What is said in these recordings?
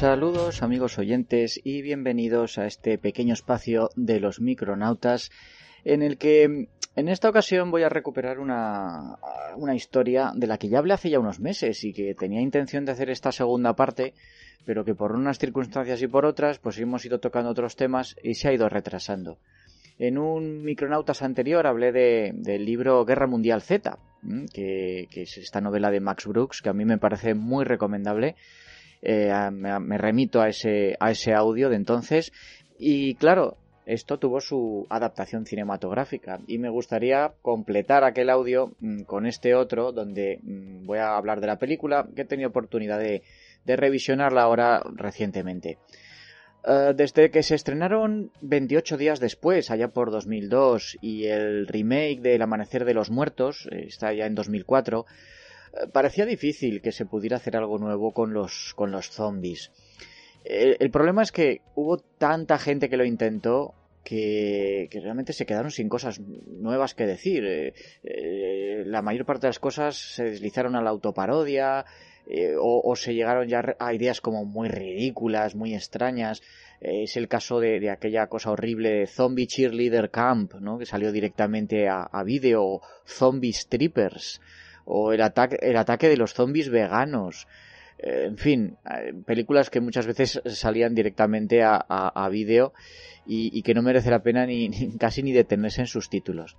Saludos amigos oyentes y bienvenidos a este pequeño espacio de los micronautas en el que en esta ocasión voy a recuperar una, historia de la que ya hablé hace ya unos meses y que tenía intención de hacer esta segunda parte pero que por unas circunstancias y por otras pues hemos ido tocando otros temas y se ha ido retrasando. En un Micronautas anterior hablé de, del libro Guerra Mundial Z, que es esta novela de Max Brooks que a mí me parece muy recomendable eh, me, remito a ese, a ese audio de entonces y claro, esto tuvo su adaptación cinematográfica y me gustaría completar aquel audio mmm, con este otro donde mmm, voy a hablar de la película que he tenido oportunidad de, de revisionarla ahora recientemente. Uh, desde que se estrenaron 28 días después, allá por 2002, y el remake de El Amanecer de los Muertos, eh, está ya en 2004, parecía difícil que se pudiera hacer algo nuevo con los, con los zombies. El, el, problema es que hubo tanta gente que lo intentó que, que, realmente se quedaron sin cosas nuevas que decir. Eh, eh, la mayor parte de las cosas se deslizaron a la autoparodia eh, o, o, se llegaron ya a ideas como muy ridículas, muy extrañas. es el caso de, de, aquella cosa horrible de Zombie Cheerleader Camp, ¿no? que salió directamente a, a vídeo, Zombie Strippers o el ataque, el ataque de los zombies veganos. Eh, en fin, eh, películas que muchas veces salían directamente a, a, vídeo y, que no merece la pena ni, casi ni detenerse en sus títulos.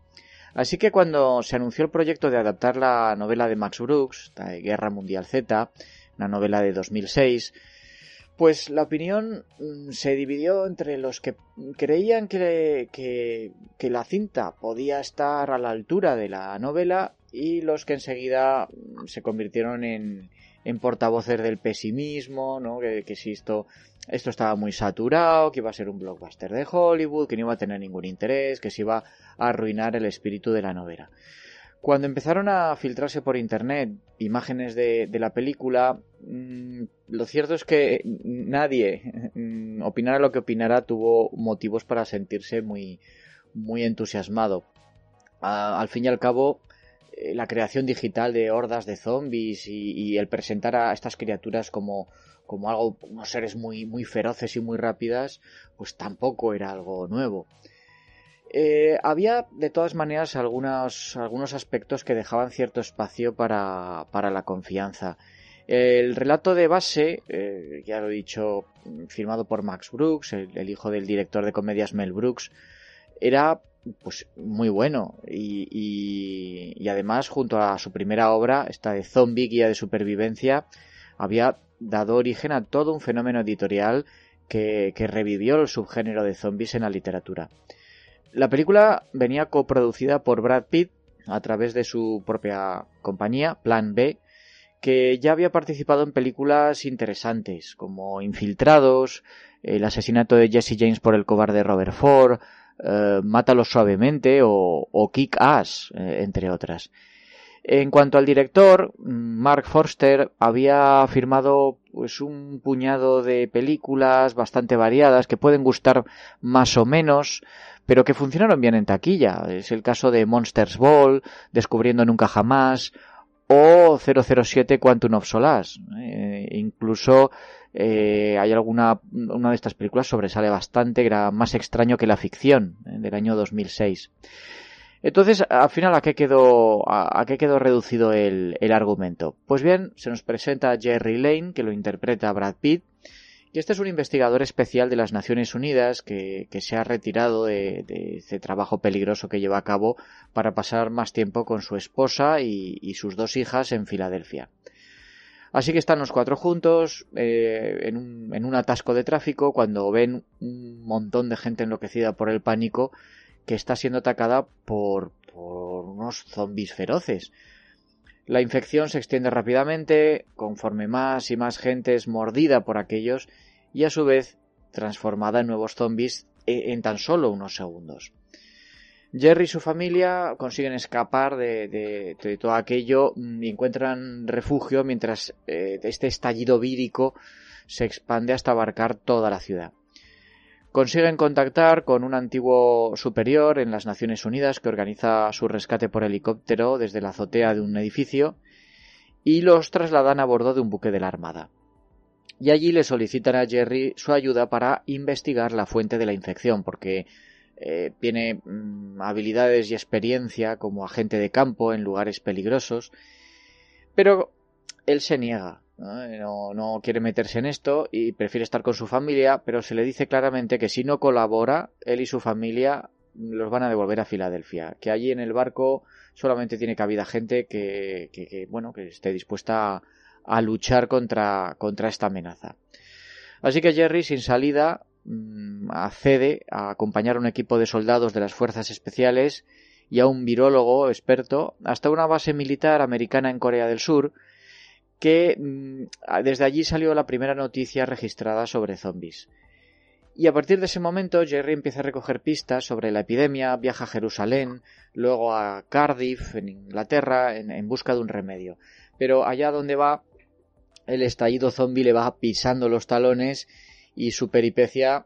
Así que cuando se anunció el proyecto de adaptar la novela de Max Brooks, Guerra Mundial Z, una novela de 2006, pues la opinión mm, se dividió entre los que creían que, que, la cinta podía estar a la altura de la novela y los que enseguida mm, se convirtieron en, portavoces del pesimismo, ¿no? que, si esto, estaba muy saturado, que iba a ser un blockbuster de Hollywood, que no iba a tener ningún interés, que se iba a arruinar el espíritu de la novela. Cuando empezaron a filtrarse por internet imágenes de, la película, mmm, lo cierto es que nadie, mmm, opinara lo que opinara, tuvo motivos para sentirse muy, muy entusiasmado. Al fin y al cabo, la creación digital de hordas de zombies y, el presentar a estas criaturas como, como algo, unos seres muy, muy feroces y muy rápidas, pues tampoco era algo nuevo. Eh, había de todas maneras algunos, algunos aspectos que dejaban cierto espacio para, para la confianza. El relato de base, eh, ya lo he dicho, firmado por Max Brooks, el, hijo del director de comedias Mel Brooks, era pues muy bueno y, y, y, además junto a su primera obra, esta de Zombie Guía de Supervivencia, había dado origen a todo un fenómeno editorial que, que revivió el subgénero de zombies en la literatura. La película venía coproducida por Brad Pitt a través de su propia compañía, Plan B, que ya había participado en películas interesantes como Infiltrados, el asesinato de Jesse James por el cobarde Robert Ford, eh, Mátalo suavemente o, Kick Ass, eh, entre otras. En cuanto al director, Mark Forster había firmado pues un puñado de películas bastante variadas que pueden gustar más o menos, pero que funcionaron bien en taquilla. Es el caso de Monsters Ball, Descubriendo Nunca Jamás o 007 Quantum of Solace. Eh, incluso eh, hay alguna una de estas películas sobresale bastante, era más extraño que la ficción, eh, del año 2006. Entonces, al final, ¿a qué quedó, a, a qué quedó reducido el, el, argumento? Pues bien, se nos presenta Jerry Lane, que lo interpreta Brad Pitt, Y este es un investigador especial de las Naciones Unidas que, se ha retirado de, ese trabajo peligroso que lleva a cabo para pasar más tiempo con su esposa y, sus dos hijas en Filadelfia. Así que están los cuatro juntos eh, en, un, atasco de tráfico cuando ven un montón de gente enloquecida por el pánico que está siendo atacada por, unos zombies feroces. La infección se extiende rápidamente, conforme más y más gente es mordida por aquellos y a su vez transformada en nuevos zombies e, en tan solo unos segundos. Jerry y su familia consiguen escapar de, todo aquello y encuentran refugio mientras eh, este estallido vírico se expande hasta abarcar toda la ciudad. Consiguen contactar con un antiguo superior en las Naciones Unidas que organiza su rescate por helicóptero desde la azotea de un edificio y los trasladan a bordo de un buque de la Armada. Y allí le solicitan a Jerry su ayuda para investigar la fuente de la infección, porque eh, tiene mm, habilidades y experiencia como agente de campo en lugares peligrosos, pero él se niega ¿no? ¿no? quiere meterse en esto y prefiere estar con su familia, pero se le dice claramente que si no colabora, él y su familia los van a devolver a Filadelfia, que allí en el barco solamente tiene cabida gente que, que, bueno, que esté dispuesta a, luchar contra, contra esta amenaza. Así que Jerry, sin salida, mm, accede a acompañar a un equipo de soldados de las fuerzas especiales y a un virólogo experto hasta una base militar americana en Corea del Sur, que mm, desde allí salió la primera noticia registrada sobre zombies. Y a partir de ese momento Jerry empieza a recoger pistas sobre la epidemia, viaja a Jerusalén, luego a Cardiff, en Inglaterra, en, busca de un remedio. Pero allá donde va, el estallido zombie le va pisando los talones y su peripecia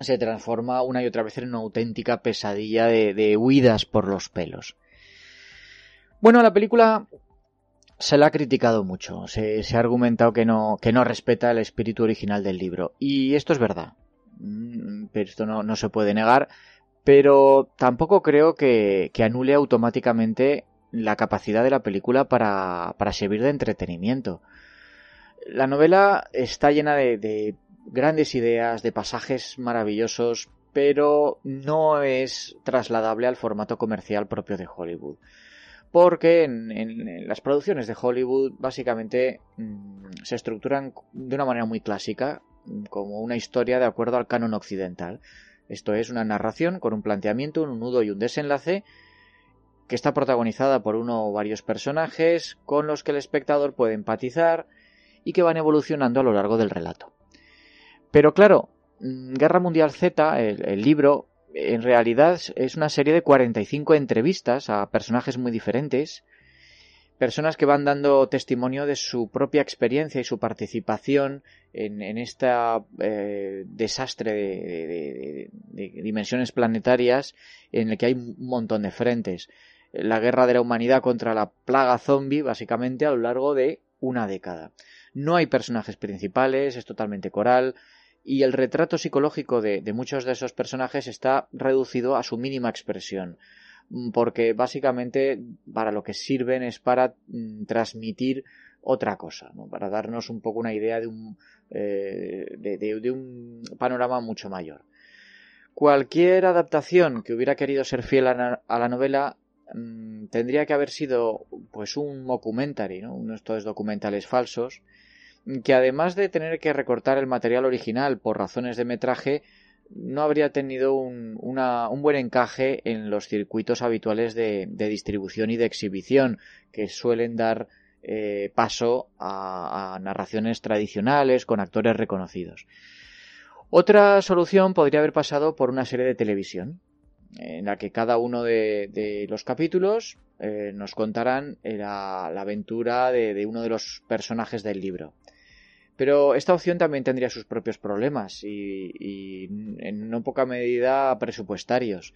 se transforma una y otra vez en una auténtica pesadilla de, huidas por los pelos. Bueno, la película se la ha criticado mucho, se, ha argumentado que no, que no respeta el espíritu original del libro. Y esto es verdad. Mm, pero esto no, se puede negar. Pero tampoco creo que, anule automáticamente la capacidad de la película para, servir de entretenimiento. La novela está llena de grandes ideas, de pasajes maravillosos, pero no es trasladable al formato comercial propio de Hollywood porque en, las producciones de Hollywood básicamente mm, se estructuran de una manera muy clásica, como una historia de acuerdo al canon occidental. Esto es una narración con un planteamiento, un nudo y un desenlace que está protagonizada por uno o varios personajes con los que el espectador puede empatizar y que van evolucionando a lo largo del relato. Pero claro, mm, Guerra Mundial Z, el libro, en realidad es una serie de 45 entrevistas a personajes muy diferentes, personas que van dando testimonio de su propia experiencia y su participación en, este desastre de, dimensiones planetarias en el que hay un montón de frentes. La guerra de la humanidad contra la plaga zombie, básicamente, a lo largo de una década. No hay personajes principales, es totalmente coral, y el retrato psicológico de, muchos de esos personajes está reducido a su mínima expresión mm, porque básicamente para lo que sirven es para mm, transmitir otra cosa, para darnos un poco una idea de un, eh, de, un panorama mucho mayor. Cualquier adaptación que hubiera querido ser fiel a, la novela mm, tendría que haber sido pues un documentary, ¿no? uno de estos documentales falsos, que además de tener que recortar el material original por razones de metraje, no habría tenido un, buen encaje en los circuitos habituales de, distribución y de exhibición que suelen dar eh, paso a, narraciones tradicionales con actores reconocidos. Otra solución podría haber pasado por una serie de televisión, en la que cada uno de, los capítulos eh, nos contarán la, aventura de, uno de los personajes del libro. Pero esta opción también tendría sus propios problemas y, en no poca medida presupuestarios.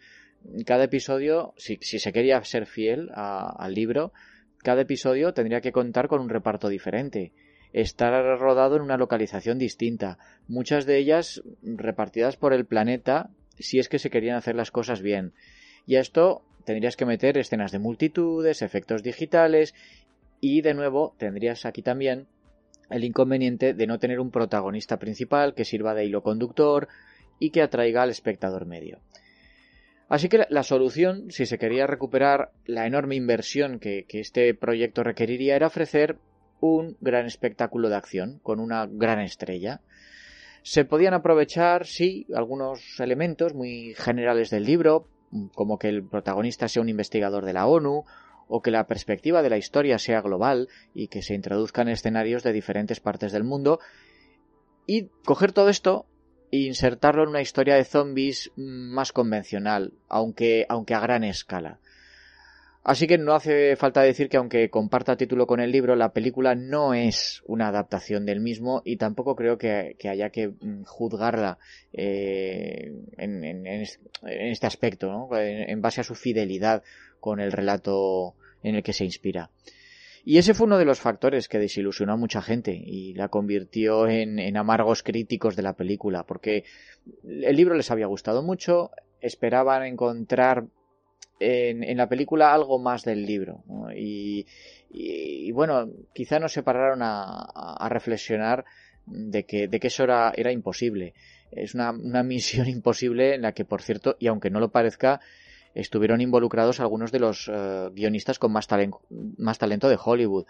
Cada episodio, si, se quería ser fiel al libro, cada episodio tendría que contar con un reparto diferente, estar rodado en una localización distinta, muchas de ellas repartidas por el planeta si es que se querían hacer las cosas bien. Y a esto tendrías que meter escenas de multitudes, efectos digitales y de nuevo tendrías aquí también el inconveniente de no tener un protagonista principal que sirva de hilo conductor y que atraiga al espectador medio. Así que la solución, si se quería recuperar la enorme inversión que, este proyecto requeriría, era ofrecer un gran espectáculo de acción con una gran estrella. Se podían aprovechar, sí, algunos elementos muy generales del libro, como que el protagonista sea un investigador de la ONU, o que la perspectiva de la historia sea global y que se introduzcan escenarios de diferentes partes del mundo, y coger todo esto e insertarlo en una historia de zombies más convencional, aunque, aunque a gran escala. Así que no hace falta decir que aunque comparta título con el libro, la película no es una adaptación del mismo y tampoco creo que, haya que mm, juzgarla eh, en, este aspecto, ¿no? en, base a su fidelidad con el relato en el que se inspira. Y ese fue uno de los factores que desilusionó a mucha gente y la convirtió en, en, amargos críticos de la película, porque el libro les había gustado mucho, esperaban encontrar en, la película algo más del libro. Y, bueno, quizá nos separaron a, reflexionar de que, de que eso era, era imposible. Es una, misión imposible en la que, por cierto, y aunque no lo parezca, estuvieron involucrados algunos de los eh, guionistas con más, más talento de Hollywood.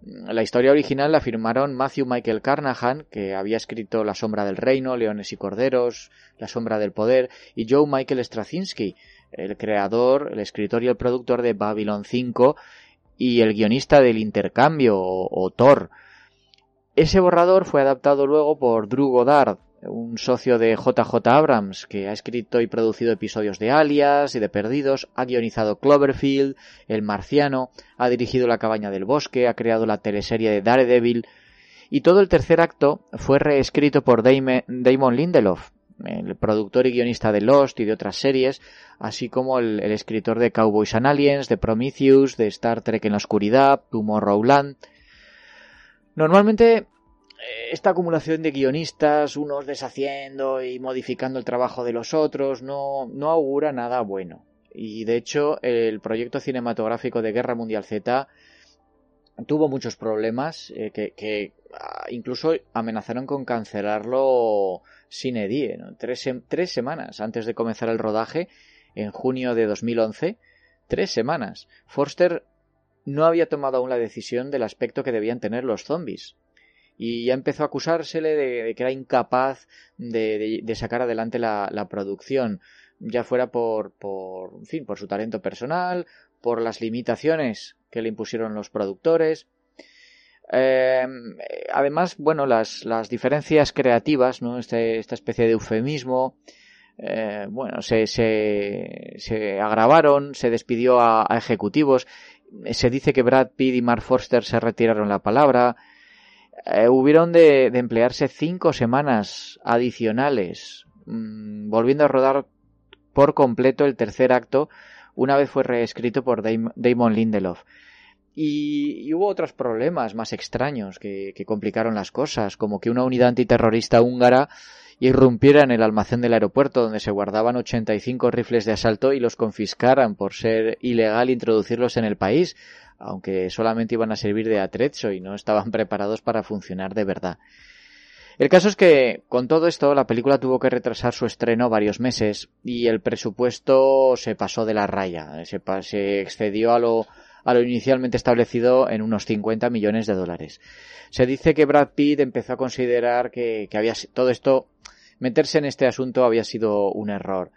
La historia original la firmaron Matthew Michael Carnahan, que había escrito La sombra del reino, Leones y corderos, La sombra del poder, y Joe Michael Straczynski, el creador, el escritor y el productor de Babylon 5 y el guionista del intercambio o, Thor. Ese borrador fue adaptado luego por Drew Goddard, un socio de JJ Abrams, que ha escrito y producido episodios de Alias y de Perdidos, ha guionizado Cloverfield, El Marciano, ha dirigido La Cabaña del Bosque, ha creado la teleserie de Daredevil, y todo el tercer acto fue reescrito por Damon Lindelof, el productor y guionista de Lost y de otras series, así como el, escritor de Cowboys and Aliens, de Prometheus, de Star Trek en la Oscuridad, Tomorrowland. Normalmente eh, esta acumulación de guionistas, unos deshaciendo y modificando el trabajo de los otros, no, no augura nada bueno. Y de hecho, el proyecto cinematográfico de Guerra Mundial Z tuvo muchos problemas eh, que, ah, incluso amenazaron con cancelarlo sin edie. Tres, tres, semanas antes de comenzar el rodaje, en junio de 2011, tres semanas. Forster no había tomado aún la decisión del aspecto que debían tener los zombies. Y ya empezó a acusársele de, que era incapaz de, sacar adelante la, producción, ya fuera por, por, fin, por su talento personal, por las limitaciones que le impusieron los productores. Eh, además, bueno, las, las, diferencias creativas, ¿no? Este, esta especie de eufemismo, eh, bueno, se, se, se, agravaron, se despidió a, ejecutivos, se dice que Brad Pitt y Mark Forster se retiraron la palabra, eh, hubieron de, emplearse cinco semanas adicionales, mm, volviendo a rodar por completo el tercer acto, una vez fue reescrito por Damon Lindelof. Y, hubo otros problemas más extraños que, complicaron las cosas, como que una unidad antiterrorista húngara irrumpiera en el almacén del aeropuerto donde se guardaban 85 rifles de asalto y los confiscaran por ser ilegal introducirlos en el país, aunque solamente iban a servir de atrecho y no estaban preparados para funcionar de verdad. El caso es que, con todo esto, la película tuvo que retrasar su estreno varios meses y el presupuesto se pasó de la raya, se, excedió a lo, a lo inicialmente establecido en unos 50 millones de dólares. Se dice que Brad Pitt empezó a considerar que, había todo esto, meterse en este asunto había sido un error.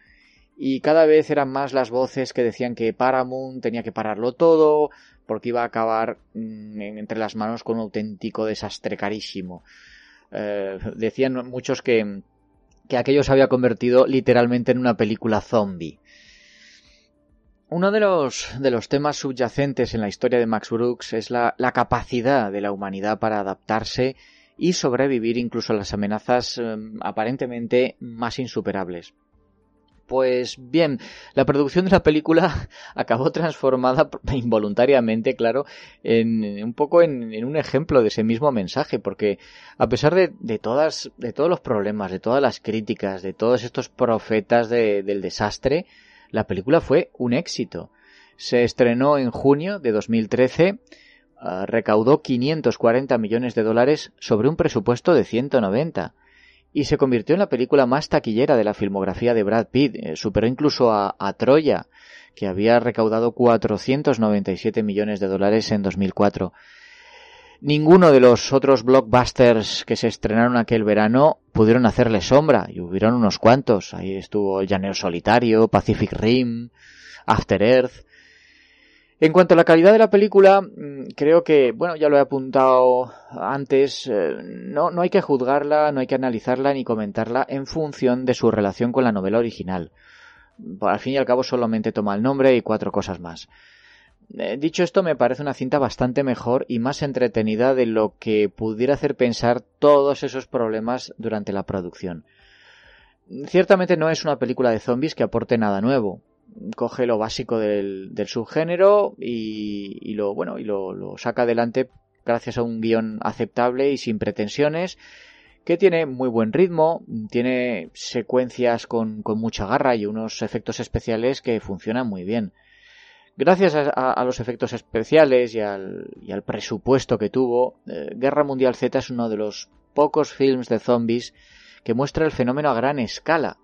Y cada vez eran más las voces que decían que Paramount tenía que pararlo todo, porque iba a acabar mm, entre las manos con un auténtico desastre carísimo. Eh, decían muchos que, que aquello se había convertido literalmente en una película zombie. Uno de los, de los temas subyacentes en la historia de Max Brooks es la, capacidad de la humanidad para adaptarse y sobrevivir incluso a las amenazas em, aparentemente más insuperables. Pues bien, la producción de la película acabó transformada involuntariamente, claro, en un poco en, un ejemplo de ese mismo mensaje, porque a pesar de, todas, de todos los problemas, de todas las críticas, de todos estos profetas del desastre, la película fue un éxito. Se estrenó en junio de 2013 eh, recaudó 540 millones de dólares sobre un presupuesto de 190 y se convirtió en la película más taquillera de la filmografía de Brad Pitt. Eh, superó incluso a, a, Troya, que había recaudado 497 millones de dólares en 2004. Ninguno de los otros blockbusters que se estrenaron aquel verano pudieron hacerle sombra, y hubieron unos cuantos. Ahí estuvo El Llanero Solitario, Pacific Rim, After Earth. En cuanto a la calidad de la película, mm, creo que, bueno, ya lo he apuntado antes, eh, no, no hay que juzgarla, no hay que analizarla ni comentarla en función de su relación con la novela original. Al fin y al cabo solamente toma el nombre y cuatro cosas más. Eh, dicho esto, me parece una cinta bastante mejor y más entretenida de lo que pudiera hacer pensar todos esos problemas durante la producción. Ciertamente no es una película de zombies que aporte nada nuevo coge lo básico del, subgénero y, lo bueno y lo, saca adelante gracias a un guion aceptable y sin pretensiones que tiene muy buen ritmo, tiene secuencias con, mucha garra y unos efectos especiales que funcionan muy bien. Gracias a, los efectos especiales y al, presupuesto que tuvo, eh, Guerra Mundial Z es uno de los pocos films de zombies que muestra el fenómeno a gran escala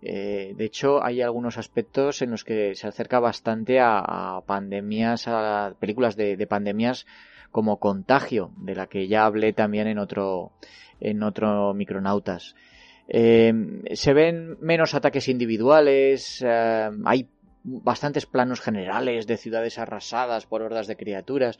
eh, de hecho, hay algunos aspectos en los que se acerca bastante a, pandemias, a películas de, pandemias como Contagio, de la que ya hablé también en otro, en otro Micronautas. Eh, se ven menos ataques individuales, eh, hay bastantes planos generales de ciudades arrasadas por hordas de criaturas.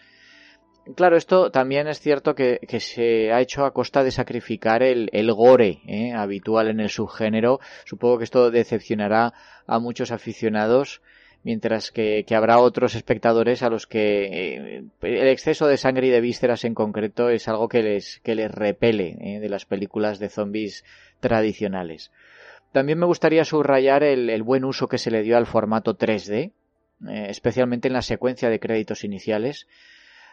Claro, esto también es cierto que, se ha hecho a costa de sacrificar el, gore ¿eh? habitual en el subgénero. Supongo que esto decepcionará a muchos aficionados, mientras que, habrá otros espectadores a los que eh, el exceso de sangre y de vísceras en concreto es algo que les, que les repele ¿eh? de las películas de zombies tradicionales. También me gustaría subrayar el, el buen uso que se le dio al formato 3D, especialmente en la secuencia de créditos iniciales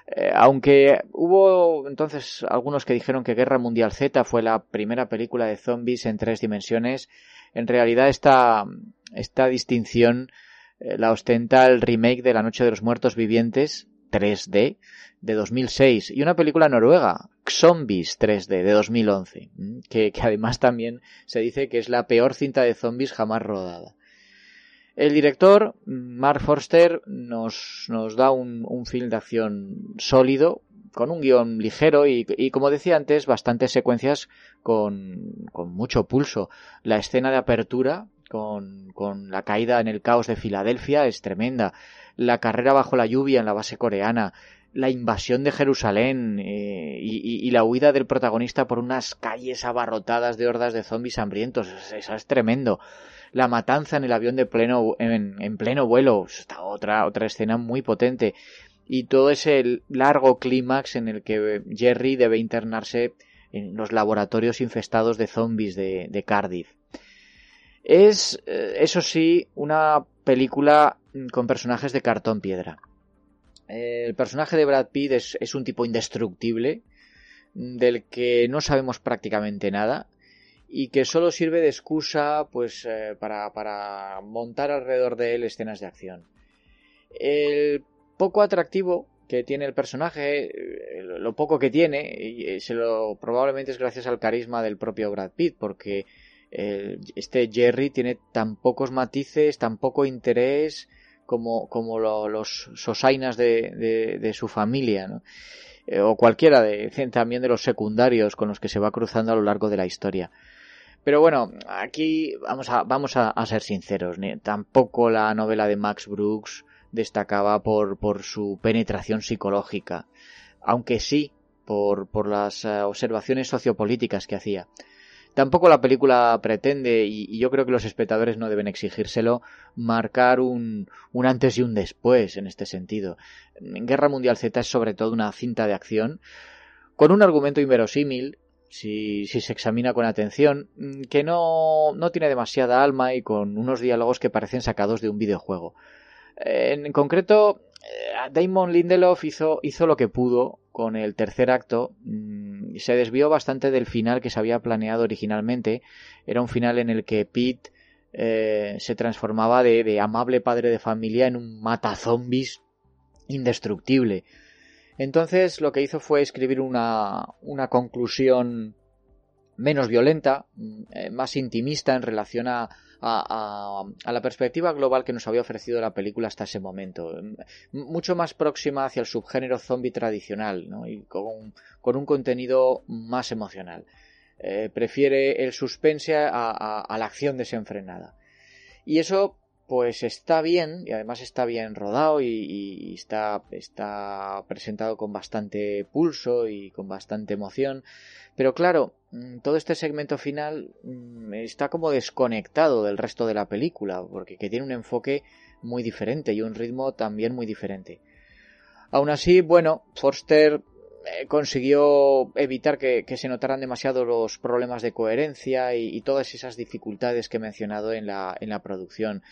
eh, aunque hubo entonces algunos que dijeron que Guerra Mundial Z fue la primera película de zombies en tres dimensiones, en realidad esta, esta distinción eh, la ostenta el remake de La Noche de los Muertos Vivientes 3D de 2006 y una película noruega, Zombies 3D de 2011, que, que además también se dice que es la peor cinta de zombies jamás rodada. El director, Mark Forster, nos, nos da un, un, film de acción sólido, con un guion ligero y, y, como decía antes, bastantes secuencias con, con mucho pulso. La escena de apertura, con, con, la caída en el caos de Filadelfia, es tremenda. La carrera bajo la lluvia en la base coreana, la invasión de Jerusalén eh, y, y, la huida del protagonista por unas calles abarrotadas de hordas de zombies hambrientos, eso es tremendo la matanza en el avión de pleno, en, pleno vuelo, está otra, otra escena muy potente. Y todo ese largo clímax en el que Jerry debe internarse en los laboratorios infestados de zombies de, Cardiff. Es, eh, eso sí, una película con personajes de cartón piedra. El personaje de Brad Pitt es, es, un tipo indestructible, del que no sabemos prácticamente nada y que solo sirve de excusa pues eh, para, para montar alrededor de él escenas de acción. El poco atractivo que tiene el personaje, eh, lo poco que tiene, eh, se lo probablemente es gracias al carisma del propio Brad Pitt, porque este Jerry tiene tan pocos matices, tan poco interés como, como los sosainas de, de, su familia, ¿no? O cualquiera de, también de los secundarios con los que se va cruzando a lo largo de la historia. Pero bueno, aquí vamos a, vamos a, ser sinceros. Tampoco la novela de Max Brooks destacaba por, por su penetración psicológica, aunque sí por, por las eh, observaciones sociopolíticas que hacía. Tampoco la película pretende, y, yo creo que los espectadores no deben exigírselo, marcar un, un antes y un después en este sentido. Guerra Mundial Z es sobre todo una cinta de acción, con un argumento inverosímil si, si, se examina con atención, que no, no, tiene demasiada alma y con unos diálogos que parecen sacados de un videojuego. En, concreto, eh, Damon Lindelof hizo, hizo lo que pudo con el tercer acto mm, se desvió bastante del final que se había planeado originalmente. Era un final en el que Pete eh, se transformaba de, de, amable padre de familia en un matazombies indestructible. Entonces lo que hizo fue escribir una, una conclusión menos violenta, eh, más intimista en relación a, a, la perspectiva global que nos había ofrecido la película hasta ese momento. Mucho más próxima hacia el subgénero zombie tradicional ¿no? y con, un contenido más emocional. Eh, prefiere el suspense a, la acción desenfrenada. Y eso pues está bien y además está bien rodado y, y, está, está presentado con bastante pulso y con bastante emoción. Pero claro, todo este segmento final mm, está como desconectado del resto de la película porque que tiene un enfoque muy diferente y un ritmo también muy diferente. Aún así, bueno, Forster eh, consiguió evitar que, se notaran demasiado los problemas de coherencia y, todas esas dificultades que he mencionado en la, en la producción.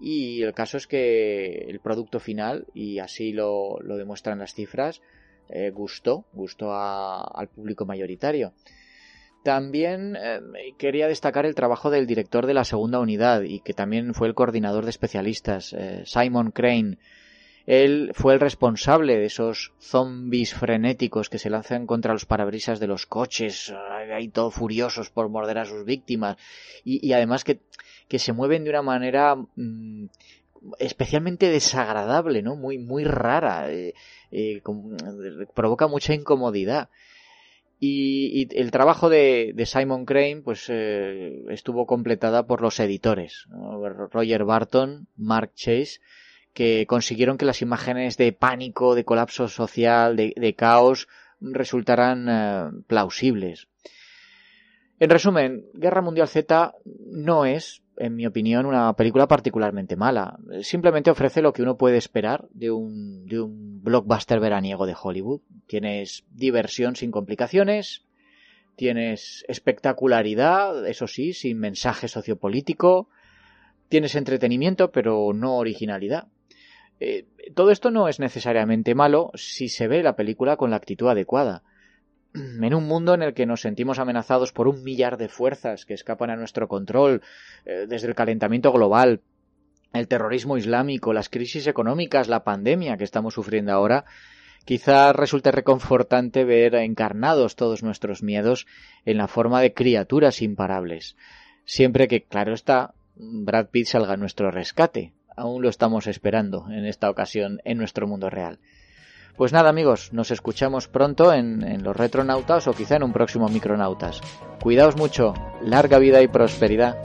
Y el caso es que el producto final, y así lo, lo demuestran las cifras, eh, gustó, gustó al público mayoritario. También eh, quería destacar el trabajo del director de la segunda unidad y que también fue el coordinador de especialistas, eh, Simon Crane. Él fue el responsable de esos zombies frenéticos que se lanzan contra los parabrisas de los coches, ahí todo furiosos por morder a sus víctimas, y, y además que que se mueven de una manera mmm, especialmente desagradable, ¿no? Muy, muy rara. Eh, provoca mucha incomodidad. Y, y el trabajo de, Simon Crane pues eh, estuvo completada por los editores. Roger Barton, Mark Chase que consiguieron que las imágenes de pánico, de colapso social, de, de caos resultaran eh, plausibles. En resumen, Guerra Mundial Z no es en mi opinión, una película particularmente mala. Simplemente ofrece lo que uno puede esperar de un, de un blockbuster veraniego de Hollywood. Tienes diversión sin complicaciones, tienes espectacularidad, eso sí, sin mensaje sociopolítico, tienes entretenimiento, pero no originalidad. Eh, todo esto no es necesariamente malo si se ve la película con la actitud adecuada en un mundo en el que nos sentimos amenazados por un millar de fuerzas que escapan a nuestro control, eh, desde el calentamiento global, el terrorismo islámico, las crisis económicas, la pandemia que estamos sufriendo ahora, quizá resulte reconfortante ver encarnados todos nuestros miedos en la forma de criaturas imparables. Siempre que, claro está, Brad Pitt salga a nuestro rescate. Aún lo estamos esperando en esta ocasión en nuestro mundo real. Pues nada amigos, nos escuchamos pronto en, en, los retronautas o quizá en un próximo micronautas. Cuidaos mucho, larga vida y prosperidad.